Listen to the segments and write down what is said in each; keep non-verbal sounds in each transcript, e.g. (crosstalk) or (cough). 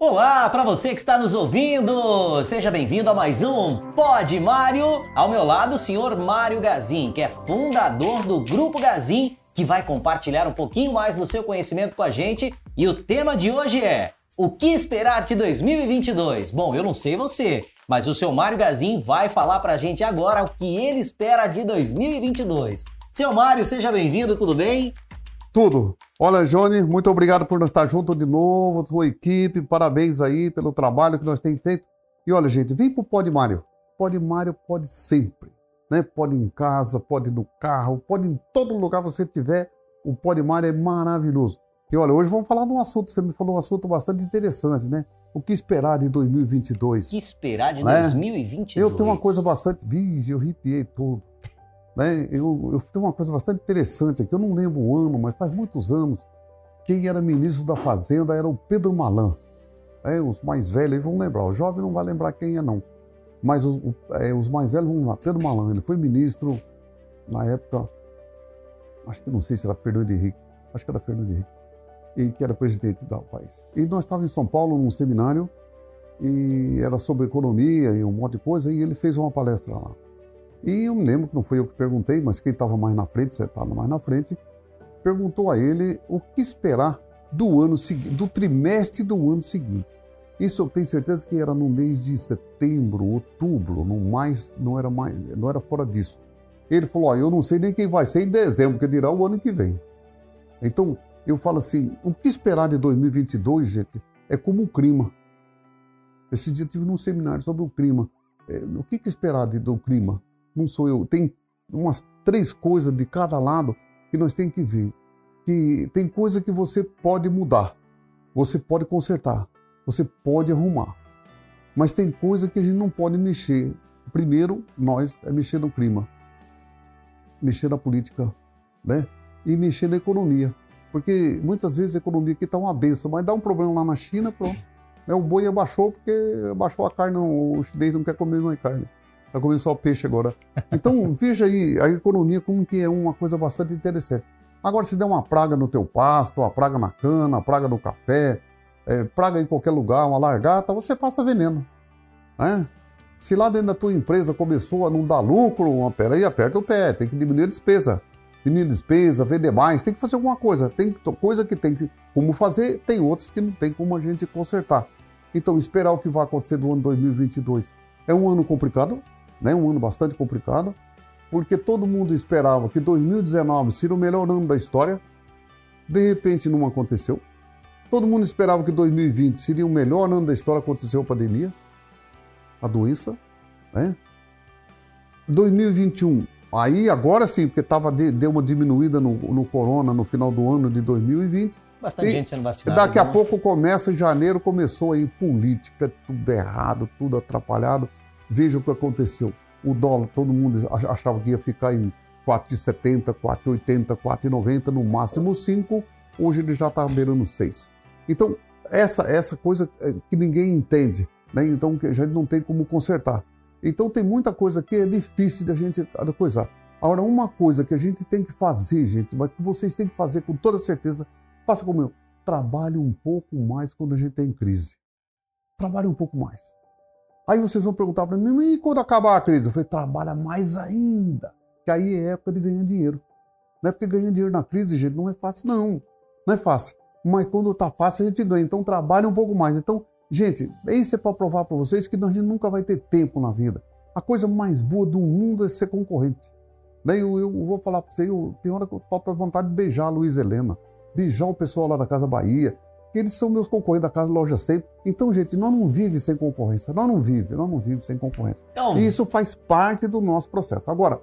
Olá para você que está nos ouvindo! Seja bem-vindo a mais um Pod Mário. Ao meu lado, o senhor Mário Gazin, que é fundador do Grupo Gazin, que vai compartilhar um pouquinho mais do seu conhecimento com a gente. E o tema de hoje é: O que esperar de 2022? Bom, eu não sei você, mas o seu Mário Gazin vai falar para a gente agora o que ele espera de 2022. Seu Mário, seja bem-vindo, tudo bem? Tudo. Olha, Johnny, muito obrigado por nós estar junto de novo, tua equipe, parabéns aí pelo trabalho que nós temos feito. E olha, gente, vem pro Pode Mário. Pode Mário pode sempre, né? Pode em casa, pode no carro, pode em todo lugar que você tiver. O Pode Mário é maravilhoso. E olha, hoje vamos falar de um assunto, você me falou um assunto bastante interessante, né? O que esperar de 2022? O que esperar de né? 2022? Eu tenho uma coisa bastante... Vige, eu arrepiei tudo. Né? Eu, eu tenho uma coisa bastante interessante aqui, eu não lembro o ano, mas faz muitos anos, quem era ministro da Fazenda era o Pedro Malan. É, os mais velhos vão lembrar, o jovem não vai lembrar quem é não. Mas os, é, os mais velhos vão lembrar, Pedro Malan, ele foi ministro na época, acho que não sei se era Fernando Henrique, acho que era Fernando Henrique, e que era presidente do país. E nós estávamos em São Paulo num seminário, e era sobre economia e um monte de coisa, e ele fez uma palestra lá. E eu me lembro que não foi eu que perguntei, mas quem estava mais na frente, você estava mais na frente, perguntou a ele o que esperar do ano seguinte, do trimestre do ano seguinte. Isso eu tenho certeza que era no mês de setembro, outubro, não mais, não era mais, não era fora disso. Ele falou: eu não sei nem quem vai ser em dezembro, que dirá o ano que vem. Então, eu falo assim: o que esperar de 2022, gente, é como o clima. Esse dia eu tive num seminário sobre o clima. É, o que, que esperar do clima? Não sou eu. Tem umas três coisas de cada lado que nós temos que ver. Que tem coisa que você pode mudar, você pode consertar, você pode arrumar. Mas tem coisa que a gente não pode mexer. Primeiro, nós é mexer no clima, mexer na política, né? E mexer na economia. Porque muitas vezes a economia aqui está uma benção, mas dá um problema lá na China, pronto. É, o boi abaixou porque abaixou a carne, o chinês não quer comer mais carne. Está comendo só peixe agora. Então, (laughs) veja aí a economia como que é uma coisa bastante interessante. Agora, se der uma praga no teu pasto, uma praga na cana, uma praga no café, é, praga em qualquer lugar, uma largata, você passa veneno. Né? Se lá dentro da tua empresa começou a não dar lucro, uma, peraí, aperta o pé, tem que diminuir a despesa. Diminuir a despesa, vender mais, tem que fazer alguma coisa. Tem coisa que tem que, como fazer, tem outros que não tem como a gente consertar. Então, esperar o que vai acontecer do ano 2022. É um ano complicado, né? um ano bastante complicado, porque todo mundo esperava que 2019 seria o melhor ano da história, de repente não aconteceu. Todo mundo esperava que 2020 seria o melhor ano da história, aconteceu a pandemia, a doença, né? 2021, aí agora sim, porque tava, deu uma diminuída no, no corona no final do ano de 2020. Bastante e gente sendo vacinada. Daqui né? a pouco começa, em janeiro começou aí política, tudo errado, tudo atrapalhado. Veja o que aconteceu. O dólar, todo mundo achava que ia ficar em 4,70, 4,80, 4,90, no máximo 5. Hoje ele já está beirando 6. Então, essa, essa coisa é, que ninguém entende, né? então que a gente não tem como consertar. Então, tem muita coisa que é difícil da gente coisar. Agora, uma coisa que a gente tem que fazer, gente, mas que vocês têm que fazer com toda certeza, faça como eu. Trabalhe um pouco mais quando a gente tem crise. Trabalhe um pouco mais. Aí vocês vão perguntar para mim, e quando acabar a crise? Eu falei, trabalha mais ainda, que aí é época de ganhar dinheiro. Não é porque ganhar dinheiro na crise, gente, não é fácil, não. Não é fácil. Mas quando está fácil, a gente ganha. Então trabalha um pouco mais. Então, gente, isso é para provar para vocês que a gente nunca vai ter tempo na vida. A coisa mais boa do mundo é ser concorrente. Né? Eu, eu vou falar para você, eu, tem hora que eu falta vontade de beijar a Luiz Helena, beijar o pessoal lá da Casa Bahia, eles são meus concorrentes da Casa Loja Sempre. Então, gente, nós não vivemos sem concorrência. Nós não vivemos, nós não vivemos sem concorrência. Então... E isso faz parte do nosso processo. Agora,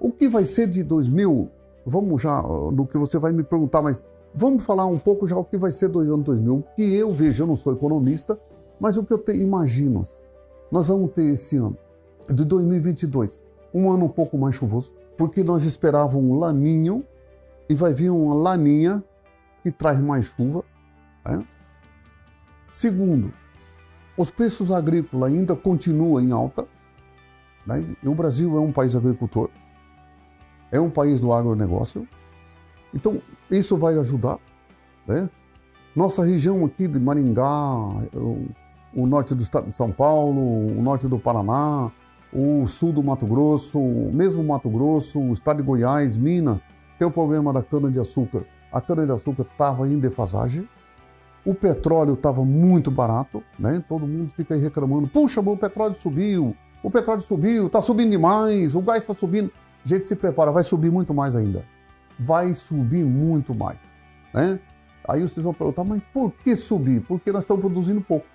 o que vai ser de 2000? Vamos já no que você vai me perguntar, mas vamos falar um pouco já o que vai ser do ano 2000. O que eu vejo, eu não sou economista, mas o que eu te, imagino, nós vamos ter esse ano de 2022 um ano um pouco mais chuvoso, porque nós esperávamos um laninho e vai vir uma laninha que traz mais chuva né? Segundo, os preços agrícolas ainda continuam em alta. Né? E o Brasil é um país agricultor, é um país do agronegócio. Então, isso vai ajudar. Né? Nossa região aqui de Maringá, o, norte do estado de São Paulo, o norte do Paraná, o sul do Mato Grosso, mesmo Mato Grosso, o estado de Goiás, Minas, tem o problema da cana-de-açúcar. A cana-de-açúcar estava em defasagem, o petróleo estava muito barato, né? Todo mundo fica aí reclamando: puxa, o petróleo subiu, o petróleo subiu, está subindo demais, o gás está subindo. Gente, se prepara, vai subir muito mais ainda. Vai subir muito mais, né? Aí vocês vão perguntar, mas por que subir? Porque nós estamos produzindo pouco.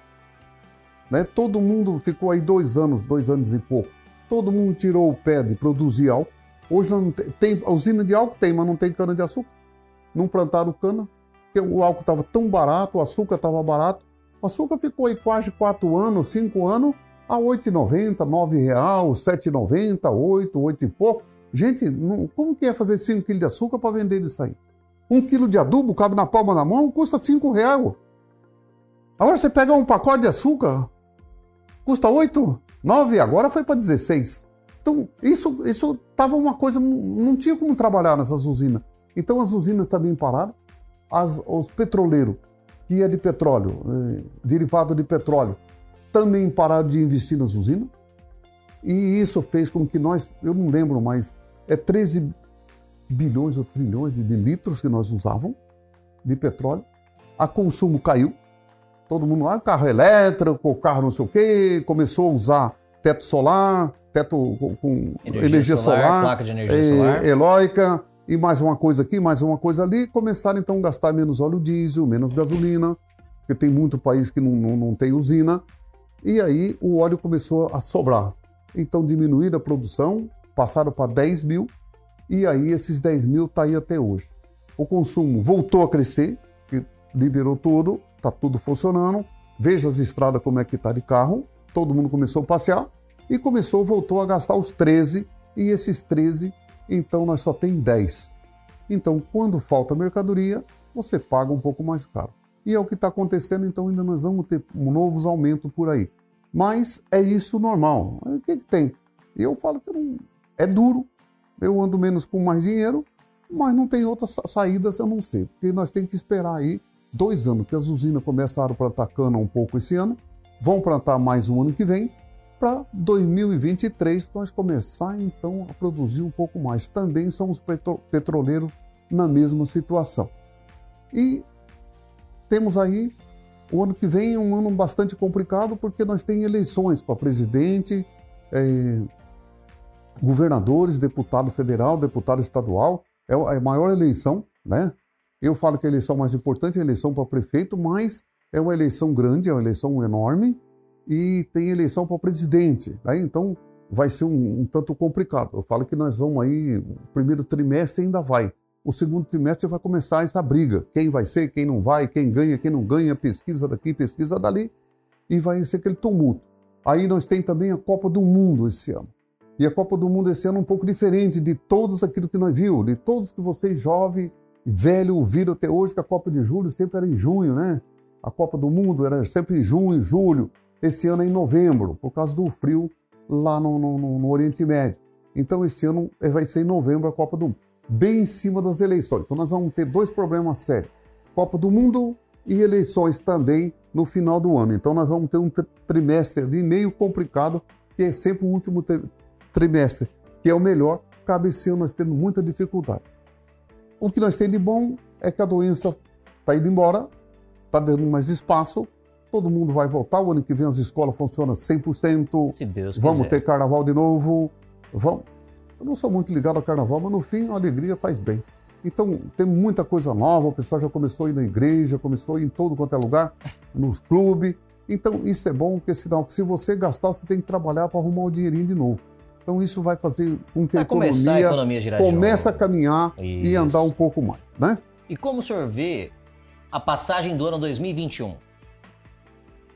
Né? Todo mundo ficou aí dois anos, dois anos e pouco. Todo mundo tirou o pé de produzir álcool. Hoje não tem, tem usina de álcool tem, mas não tem cana de açúcar. Não plantaram cana, o álcool estava tão barato, o açúcar estava barato. O açúcar ficou aí quase quatro anos, cinco anos, a R$ 8,90, R$ real, R$ 7,90, 8, 8 e pouco. Gente, não, como que é fazer 5 quilos de açúcar para vender isso aí? Um quilo de adubo cabe na palma da mão, custa 5 reais. Agora você pega um pacote de açúcar, custa 8, 9, agora foi para 16. Então, isso isso estava uma coisa, não tinha como trabalhar nessas usinas. Então, as usinas também pararam. As, os petroleiros, que é de petróleo, eh, derivado de petróleo, também pararam de investir nas usinas. E isso fez com que nós, eu não lembro mais, é 13 bilhões ou trilhões de, de litros que nós usávamos de petróleo. A consumo caiu. Todo mundo, ah, carro elétrico, carro não sei o quê, começou a usar teto solar, teto com, energia, energia, solar, solar placa de energia é, solar. eólica, e mais uma coisa aqui, mais uma coisa ali. Começaram então a gastar menos óleo diesel, menos gasolina, porque tem muito país que não, não, não tem usina. E aí o óleo começou a sobrar. Então diminuíram a produção, passaram para 10 mil, e aí esses 10 mil está aí até hoje. O consumo voltou a crescer, liberou tudo, está tudo funcionando. Veja as estradas como é que está de carro, todo mundo começou a passear e começou, voltou a gastar os 13, e esses 13, então nós só tem 10. Então, quando falta mercadoria, você paga um pouco mais caro. E é o que está acontecendo, então ainda nós vamos ter novos aumentos por aí. Mas é isso normal. O que, que tem? Eu falo que não, é duro, eu ando menos com mais dinheiro, mas não tem outras saídas a não ser. Porque nós temos que esperar aí dois anos, que as usinas começaram a plantar cana um pouco esse ano, vão plantar mais um ano que vem, para 2023 nós começar então a produzir um pouco mais. Também são os petroleiros na mesma situação. E temos aí o ano que vem um ano bastante complicado porque nós temos eleições para presidente, é, governadores, deputado federal, deputado estadual. É a maior eleição, né? Eu falo que a eleição mais importante é a eleição para prefeito, mas é uma eleição grande, é uma eleição enorme e tem eleição para presidente. Né? Então vai ser um, um tanto complicado. Eu falo que nós vamos aí, o primeiro trimestre ainda vai o segundo trimestre vai começar essa briga. Quem vai ser, quem não vai, quem ganha, quem não ganha, pesquisa daqui, pesquisa dali, e vai ser aquele tumulto. Aí nós temos também a Copa do Mundo esse ano. E a Copa do Mundo esse ano é um pouco diferente de todos aquilo que nós vimos, de todos que vocês jovens, velho, ouviram até hoje que a Copa de Julho sempre era em junho, né? A Copa do Mundo era sempre em junho, julho. Esse ano é em novembro, por causa do frio lá no, no, no Oriente Médio. Então esse ano vai ser em novembro a Copa do Mundo bem em cima das eleições. Então nós vamos ter dois problemas sérios: Copa do Mundo e eleições também no final do ano. Então nós vamos ter um trimestre ali meio complicado, que é sempre o último trimestre, que é o melhor. Cabe esse ano nós temos muita dificuldade. O que nós temos de bom é que a doença está indo embora, está dando mais espaço, todo mundo vai voltar. O ano que vem as escolas funcionam 100%. Se Deus vamos quiser. ter carnaval de novo. Vamos, eu não sou muito ligado ao carnaval, mas no fim a alegria faz bem. Então tem muita coisa nova, o pessoal já começou a ir na igreja, começou a ir em todo quanto é lugar, nos clubes. Então isso é bom, porque sinal que se você gastar, você tem que trabalhar para arrumar o dinheirinho de novo. Então isso vai fazer com que a economia, a economia girar comece a caminhar isso. e andar um pouco mais, né? E como o senhor vê a passagem do ano 2021?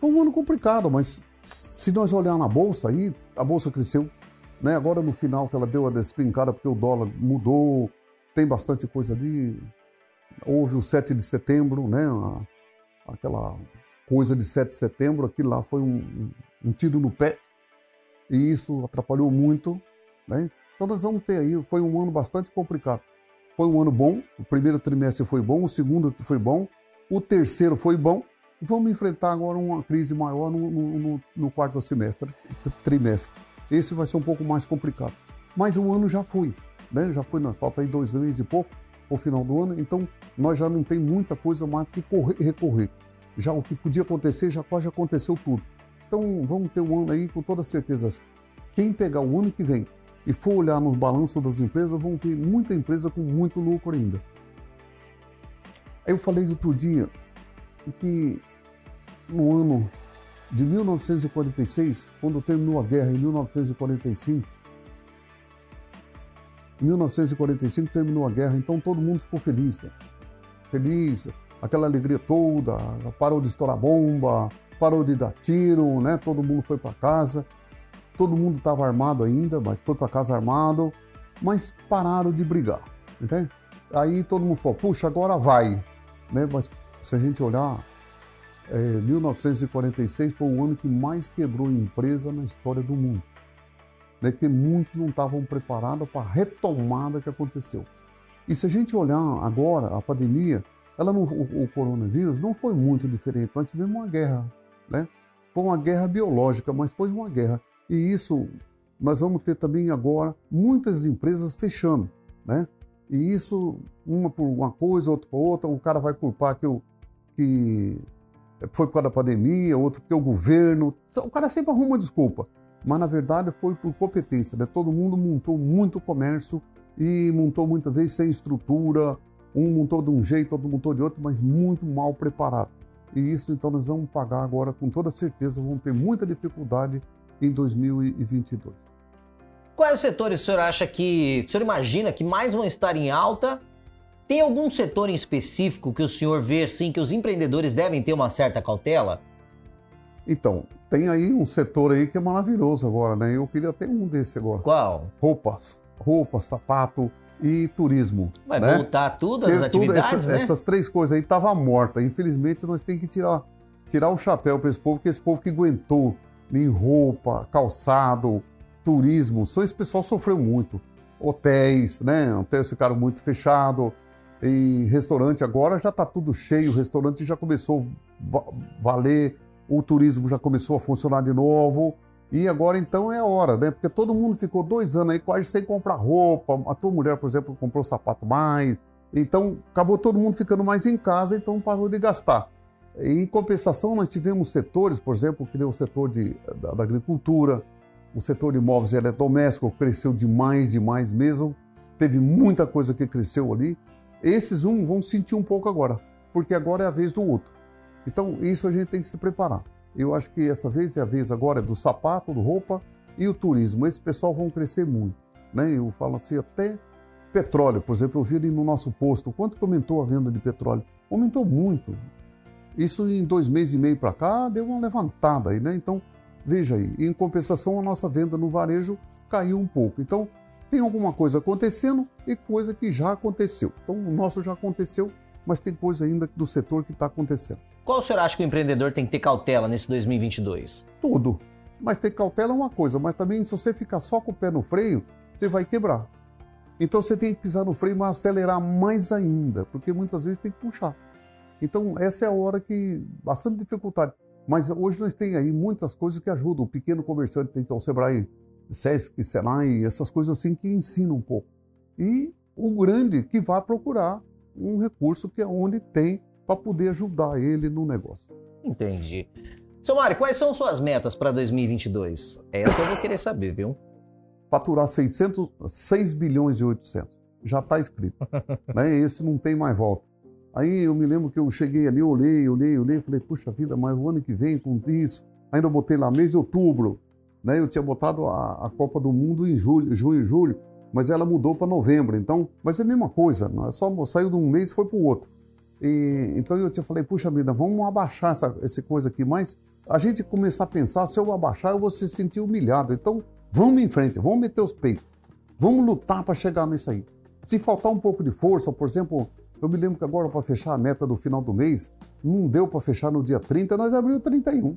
Foi um ano complicado, mas se nós olhar na bolsa aí, a bolsa cresceu né? Agora no final que ela deu a despencada porque o dólar mudou, tem bastante coisa ali. Houve o 7 de setembro, né? aquela coisa de 7 de setembro, aquilo lá foi um, um tiro no pé e isso atrapalhou muito. Né? Então nós vamos ter aí, foi um ano bastante complicado. Foi um ano bom, o primeiro trimestre foi bom, o segundo foi bom, O terceiro foi bom. Vamos enfrentar agora uma crise maior no, no, no quarto semestre, trimestre. Esse vai ser um pouco mais complicado. Mas o ano já foi, né? Já foi, falta aí dois meses e pouco o final do ano, então nós já não tem muita coisa mais que correr, recorrer. Já o que podia acontecer já quase aconteceu tudo. Então vamos ter um ano aí com toda certeza. Quem pegar o ano que vem e for olhar nos balanços das empresas, vão ter muita empresa com muito lucro ainda. Eu falei outro dia que no ano de 1946, quando terminou a guerra em 1945, em 1945 terminou a guerra, então todo mundo ficou feliz, né? Feliz, aquela alegria toda, parou de estourar bomba, parou de dar tiro, né? Todo mundo foi para casa. Todo mundo estava armado ainda, mas foi para casa armado, mas pararam de brigar, entende? Aí todo mundo falou, puxa, agora vai, né? Mas se a gente olhar, é, 1946 foi o ano que mais quebrou empresa na história do mundo né, que muitos não estavam preparados para a retomada que aconteceu. E se a gente olhar agora a pandemia, ela não, o, o, coronavírus não foi muito diferente. Nós tivemos uma guerra, né? Foi uma guerra biológica, mas foi uma guerra. E isso nós vamos ter também agora muitas empresas fechando, né? E isso, uma por uma coisa, outra por outra, o cara vai culpar que, o, que foi por causa da pandemia, outro porque o governo. O cara sempre arruma uma desculpa mas na verdade foi por competência. Né? Todo mundo montou muito comércio e montou muitas vezes sem estrutura, um montou de um jeito, outro montou de outro, mas muito mal preparado. E isso então nós vamos pagar agora com toda certeza, vamos ter muita dificuldade em 2022. Quais setores o senhor acha que, o senhor imagina que mais vão estar em alta? Tem algum setor em específico que o senhor vê sim que os empreendedores devem ter uma certa cautela? Então, tem aí um setor aí que é maravilhoso agora, né? Eu queria ter um desse agora. Qual? Roupas. Roupas, sapato e turismo. Vai né? voltar tudo as atividades, essas, né? essas três coisas aí estavam mortas. Infelizmente, nós temos que tirar, tirar o chapéu para esse povo, que esse povo que aguentou em roupa, calçado, turismo. Só esse pessoal sofreu muito. Hotéis, né? Hotéis ficaram muito fechados. E restaurante agora já está tudo cheio. O restaurante já começou a valer o turismo já começou a funcionar de novo. E agora então é a hora, né? Porque todo mundo ficou dois anos aí quase sem comprar roupa. A tua mulher, por exemplo, comprou sapato mais. Então acabou todo mundo ficando mais em casa, então parou de gastar. Em compensação, nós tivemos setores, por exemplo, que nem o setor de, da, da agricultura, o setor de imóveis e eletrodomésticos cresceu demais, demais mesmo. Teve muita coisa que cresceu ali. Esses um vão sentir um pouco agora, porque agora é a vez do outro. Então, isso a gente tem que se preparar. Eu acho que essa vez é a vez agora do sapato, do roupa e o turismo. Esse pessoal vão crescer muito. Né? Eu falo assim, até petróleo, por exemplo, eu vi ali no nosso posto, quanto aumentou a venda de petróleo? Aumentou muito. Isso em dois meses e meio para cá deu uma levantada aí, né? Então, veja aí, em compensação a nossa venda no varejo caiu um pouco. Então, tem alguma coisa acontecendo e coisa que já aconteceu. Então, o nosso já aconteceu, mas tem coisa ainda do setor que está acontecendo. Qual o senhor acha que o empreendedor tem que ter cautela nesse 2022? Tudo. Mas ter cautela é uma coisa, mas também se você ficar só com o pé no freio, você vai quebrar. Então você tem que pisar no freio, mas acelerar mais ainda, porque muitas vezes tem que puxar. Então essa é a hora que bastante dificuldade. Mas hoje nós temos aí muitas coisas que ajudam. O pequeno comerciante tem que ao Sebrae, Sesc, Senai, essas coisas assim que ensinam um pouco. E o grande que vai procurar um recurso que é onde tem para poder ajudar ele no negócio. Entendi. Seu Mário, quais são suas metas para 2022? Essa eu vou querer saber, viu? Faturar 600, 6 bilhões e 800. Já está escrito. (laughs) né? Esse não tem mais volta. Aí eu me lembro que eu cheguei ali, olhei, olhei, olhei, falei, puxa vida, mas o ano que vem com isso, ainda botei lá mês de outubro, né? Eu tinha botado a, a Copa do Mundo em julho, junho, julho, mas ela mudou para novembro. Então, mas é a mesma coisa, é só saiu de um mês e foi para o outro. E, então eu te falei, puxa vida, vamos abaixar essa, essa coisa aqui, mas a gente começar a pensar, se eu abaixar, eu vou se sentir humilhado. Então vamos em frente, vamos meter os peitos, vamos lutar para chegar nisso aí. Se faltar um pouco de força, por exemplo, eu me lembro que agora para fechar a meta do final do mês, não deu para fechar no dia 30, nós abrimos 31.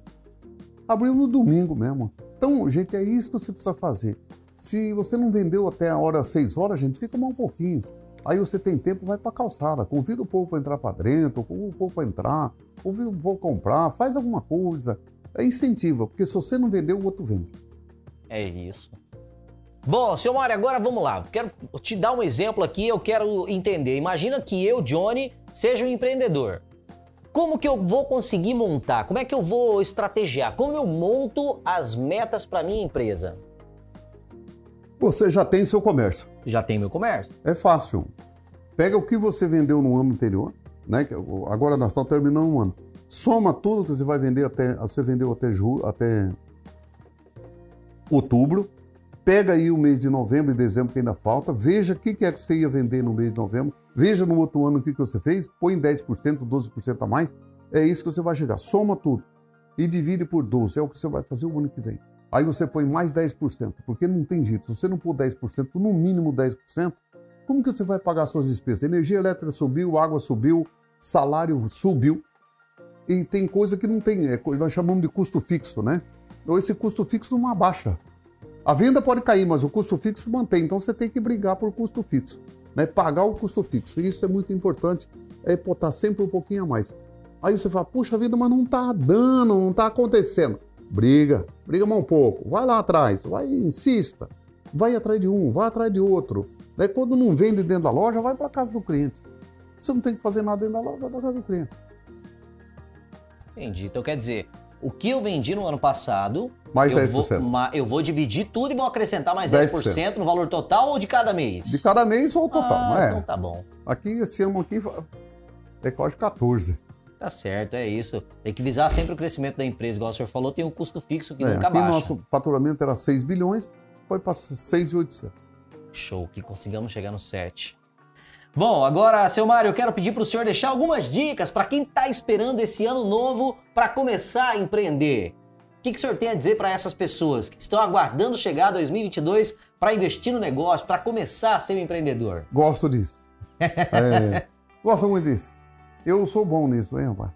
Abriu no domingo mesmo. Então, gente, é isso que você precisa fazer. Se você não vendeu até a hora 6 horas, gente, fica mal um pouquinho. Aí você tem tempo, vai para a calçada, convida o povo para entrar para dentro, convida o povo para entrar, convida o povo comprar, faz alguma coisa. É incentiva, porque se você não vender, o outro vende. É isso. Bom, seu Mário, agora vamos lá. Quero te dar um exemplo aqui, eu quero entender. Imagina que eu, Johnny, seja um empreendedor. Como que eu vou conseguir montar? Como é que eu vou estrategiar? Como eu monto as metas para minha empresa? Você já tem seu comércio. Já tem meu comércio. É fácil. Pega o que você vendeu no ano anterior, né? Agora nós estamos terminando um ano. Soma tudo que você vai vender até. Você vendeu até julho, até outubro. Pega aí o mês de novembro e dezembro que ainda falta. Veja o que é que você ia vender no mês de novembro. Veja no outro ano o que, que você fez. Põe 10%, 12% a mais. É isso que você vai chegar. Soma tudo. E divide por 12. É o que você vai fazer o ano que vem. Aí você põe mais 10%, porque não tem jeito. Se você não pôr 10%, no mínimo 10%, como que você vai pagar suas despesas? Energia elétrica subiu, água subiu, salário subiu. E tem coisa que não tem, é, nós chamamos de custo fixo, né? Ou esse custo fixo não abaixa. A venda pode cair, mas o custo fixo mantém. Então você tem que brigar por custo fixo, né? Pagar o custo fixo. Isso é muito importante, é botar sempre um pouquinho a mais. Aí você fala, puxa vida, mas não está dando, não está acontecendo. Briga, briga mais um pouco, vai lá atrás, vai, insista, vai atrás de um, vai atrás de outro. Daí quando não vende dentro da loja, vai para casa do cliente. Você não tem que fazer nada dentro da loja, vai para casa do cliente. Entendi. Então quer dizer, o que eu vendi no ano passado, mais eu 10%. Vou, eu vou dividir tudo e vou acrescentar mais 10%, 10% no valor total ou de cada mês? De cada mês ou total, ah, é. Então tá bom. Aqui esse ano aqui é quase 14. Tá certo, é isso. Tem que visar sempre o crescimento da empresa, igual o senhor falou, tem um custo fixo que é, nunca aqui baixa. nosso faturamento era 6 bilhões, foi para 6,800. Show, que consigamos chegar no 7. Bom, agora, seu Mário, eu quero pedir para o senhor deixar algumas dicas para quem está esperando esse ano novo para começar a empreender. O que, que o senhor tem a dizer para essas pessoas que estão aguardando chegar 2022 para investir no negócio, para começar a ser um empreendedor? Gosto disso. (laughs) é, gosto muito disso. Eu sou bom nisso, hein, rapaz?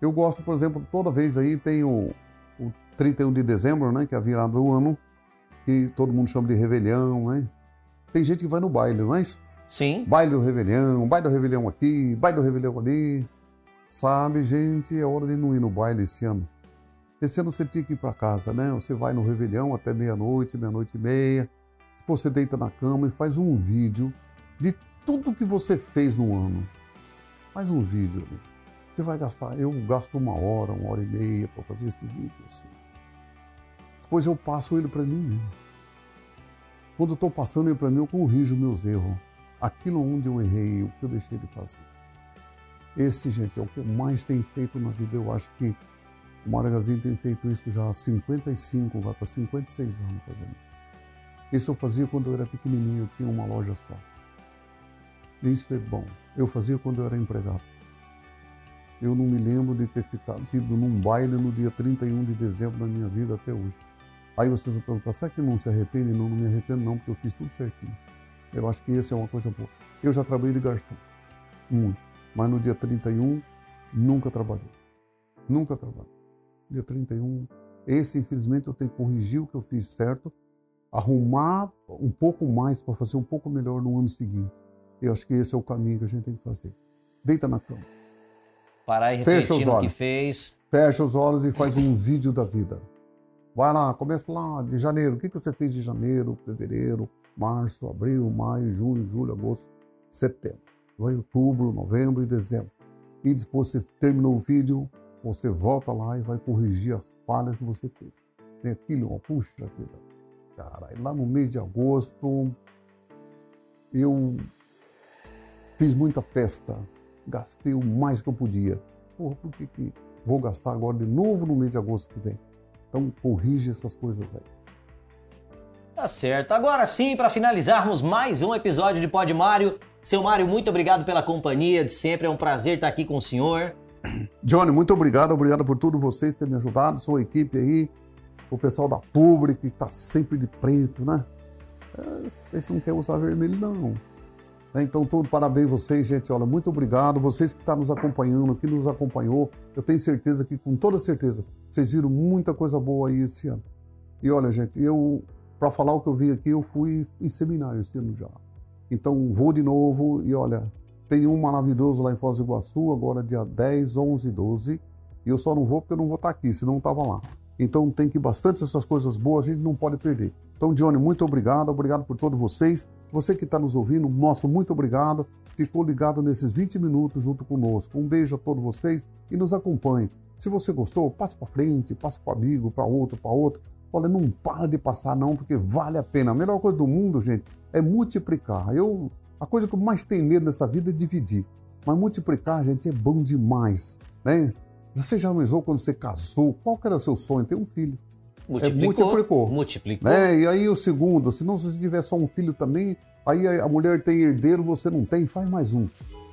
Eu gosto, por exemplo, toda vez aí tem o, o 31 de dezembro, né? Que é a virada do ano, que todo mundo chama de Revelhão, né? Tem gente que vai no baile, não é isso? Sim. Baile do Revelhão, baile do Revelhão aqui, baile do Revelhão ali. Sabe, gente, é hora de não ir no baile esse ano. Esse ano você tinha que ir para casa, né? Você vai no Revelhão até meia-noite, meia-noite e meia. Você deita na cama e faz um vídeo de tudo que você fez no ano faz um vídeo ali. Você vai gastar, eu gasto uma hora, uma hora e meia para fazer esse vídeo assim. Depois eu passo ele para mim mesmo. Quando eu estou passando ele para mim, eu corrijo meus erros. Aquilo onde eu errei, o que eu deixei de fazer. Esse, gente, é o que eu mais tenho feito na vida. Eu acho que o Magazine tem feito isso já há 55, vai para 56 anos fazendo. Isso eu fazia quando eu era pequenininho, eu tinha uma loja só. Isso é bom. Eu fazia quando eu era empregado. Eu não me lembro de ter ficado ido num baile no dia 31 de dezembro da minha vida até hoje. Aí vocês vão perguntar, será que não se arrepende? Não, não me arrependo não, porque eu fiz tudo certinho. Eu acho que essa é uma coisa boa. Eu já trabalhei de garçom, muito. Mas no dia 31, nunca trabalhei. Nunca trabalhei. Dia 31, esse infelizmente eu tenho que corrigir o que eu fiz certo, arrumar um pouco mais para fazer um pouco melhor no ano seguinte. Eu acho que esse é o caminho que a gente tem que fazer. Deita na cama. Parar e refletir no que fez. Fecha os olhos e faz um vídeo da vida. Vai lá, começa lá de janeiro. O que você fez de janeiro, fevereiro, março, abril, maio, junho, julho, agosto, setembro. Vai outubro, novembro e dezembro. E depois você terminou o vídeo, você volta lá e vai corrigir as falhas que você teve. Tem aquilo, ó, puxa vida. Cara, lá no mês de agosto, eu Fiz muita festa, gastei o mais que eu podia. Porra, por que, que vou gastar agora de novo no mês de agosto que vem? Então, corrige essas coisas aí. Tá certo. Agora sim, para finalizarmos mais um episódio de Pod Mário. Seu Mário, muito obrigado pela companhia de sempre. É um prazer estar aqui com o senhor. (clears throat) Johnny, muito obrigado. Obrigado por tudo vocês terem me ajudado, sua equipe aí, o pessoal da Public, que está sempre de preto, né? Eles não querem usar vermelho, não. Né? Então, todo parabéns vocês, gente. Olha, muito obrigado. Vocês que estão tá nos acompanhando, que nos acompanhou. Eu tenho certeza que, com toda certeza, vocês viram muita coisa boa aí esse ano. E olha, gente, eu, para falar o que eu vi aqui, eu fui em seminário esse ano já. Então vou de novo e olha, tem um maravilhoso lá em Foz do Iguaçu, agora dia 10, 11 12. E eu só não vou porque eu não vou estar aqui, senão eu estava lá. Então tem que bastante essas coisas boas, a gente não pode perder. Então, Johnny, muito obrigado, obrigado por todos vocês. Você que está nos ouvindo, nosso muito obrigado. Ficou ligado nesses 20 minutos junto conosco. Um beijo a todos vocês e nos acompanhe. Se você gostou, passe para frente, passe para amigo, para outro, para outro. Olha, não para de passar não, porque vale a pena. A melhor coisa do mundo, gente, é multiplicar. Eu, a coisa que eu mais tenho medo nessa vida é dividir. Mas multiplicar, gente, é bom demais, né? Você já imaginou quando você casou? Qual era seu sonho? Ter um filho. Multiplicou. É, multiplicou. Multiplicou. Né? E aí o segundo, se não se você tiver só um filho também, aí a mulher tem herdeiro, você não tem, faz mais um.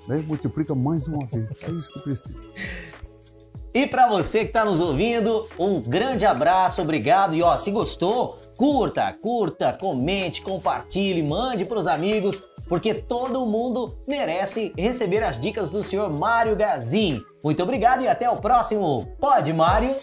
Né? Multiplica mais uma vez. É isso que precisa. E para você que está nos ouvindo, um grande abraço, obrigado. E ó, se gostou, curta, curta, comente, compartilhe, mande para os amigos, porque todo mundo merece receber as dicas do senhor Mário Gazin. Muito obrigado e até o próximo Pode Mário.